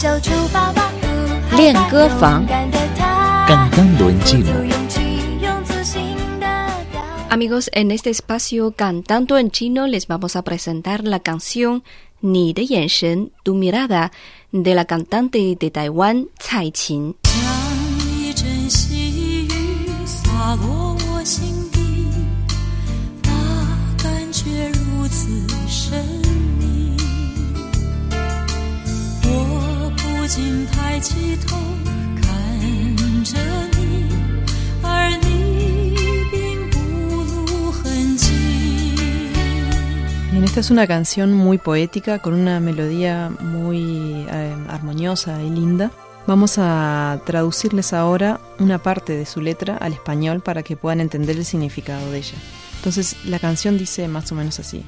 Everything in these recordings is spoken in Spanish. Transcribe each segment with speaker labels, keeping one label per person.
Speaker 1: 就出发吧。
Speaker 2: 练歌房
Speaker 1: 勇敢的他
Speaker 3: Cantando en chino.
Speaker 1: 有勇气，用自信的表
Speaker 2: Amigos, en este espacio Cantando en Chino les vamos a presentar la canción Ni de Yensen, tu mirada de la cantante de Taiwán, Tsai Qin.
Speaker 4: 像 起头看着你，而你并不露痕迹。
Speaker 5: Bien, esta es una canción muy poética con una melodía muy eh, armoniosa y linda. Vamos a traducirles ahora una parte de su letra al español para que puedan entender el significado de ella. Entonces la canción dice más o menos así.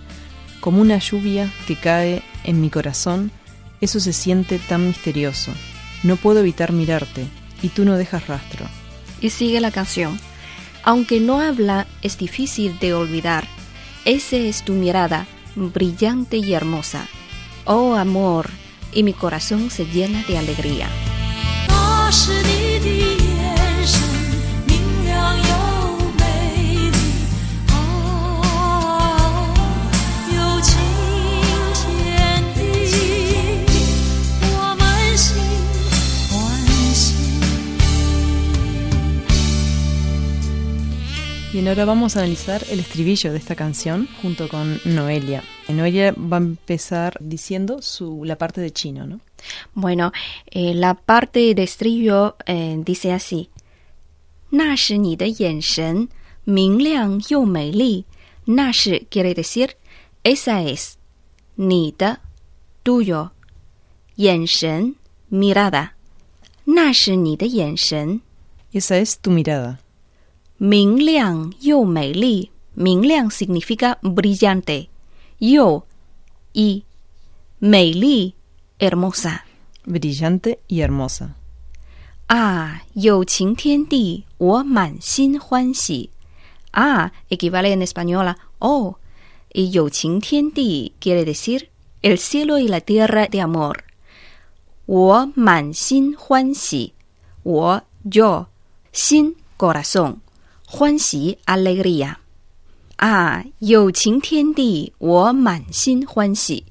Speaker 5: Como una lluvia que cae en mi corazón, eso se siente tan misterioso. no puedo evitar mirarte y tú no dejas rastro.
Speaker 2: Y sigue la canción. Aunque no habla, es difícil de olvidar. Esa es tu mirada, brillante y hermosa. Oh amor, y mi corazón se llena de alegría.
Speaker 5: Bien, ahora vamos a analizar el estribillo de esta canción junto con Noelia. Noelia va a empezar diciendo su, la parte de chino, ¿no?
Speaker 2: Bueno, eh, la parte de estribillo eh, dice así. 那是你的眼神，明亮又美丽。那是 quiere decir esa es 你的 tuyo 眼神 mirada。那是你的眼神，
Speaker 5: Esa es tu mirada.
Speaker 2: 明亮又美丽。明亮 significa brillante，又 y 美丽 hermosa。
Speaker 5: Brillante y hermosa.
Speaker 2: 啊，有情天地，我满心欢喜。啊，equivale en español a oh, y 有情天地 quiere decir el cielo y la tierra de amor。我满心欢喜，我 yo 心 corazón， 欢喜 alegría。啊，有情天地，我满心欢喜。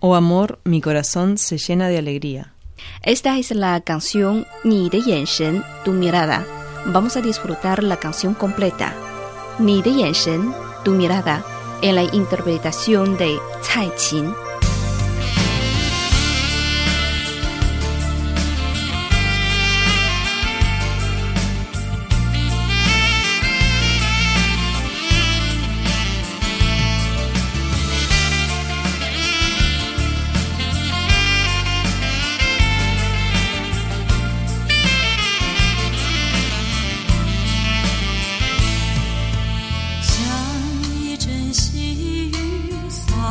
Speaker 5: Oh amor, mi corazón se llena de alegría.
Speaker 2: Esta es la canción Ni de Yensen, tu mirada. Vamos a disfrutar la canción completa. Ni de Yensen, tu mirada, en la interpretación de Tsai Qin.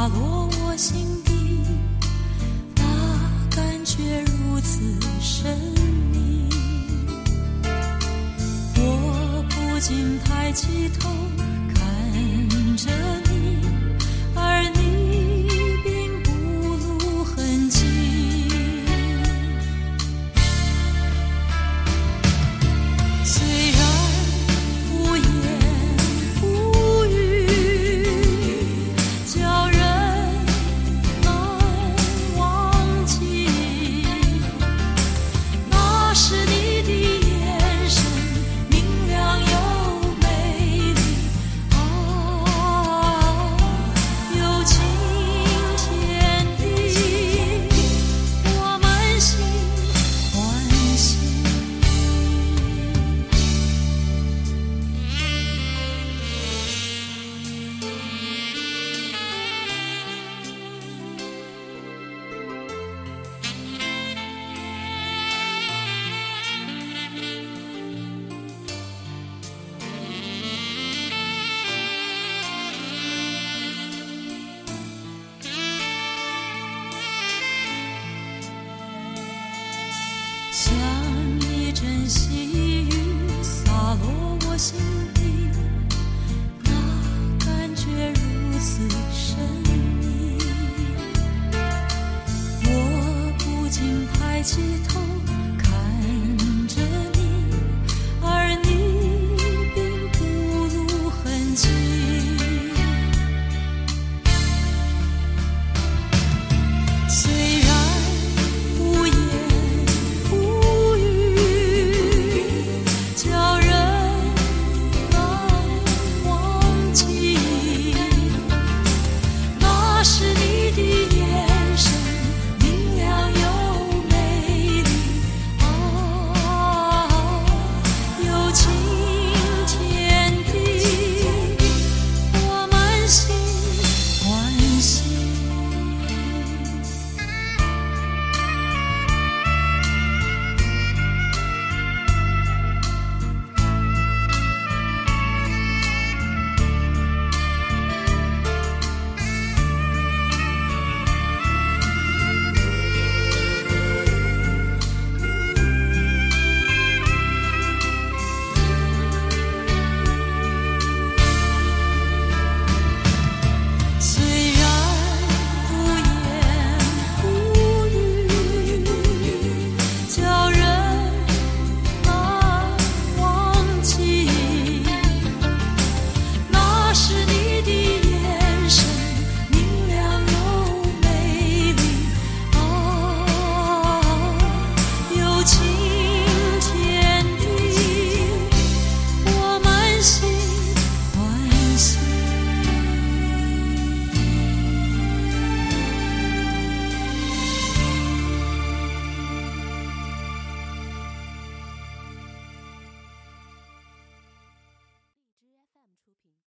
Speaker 4: 落我心像一阵细雨洒落我心。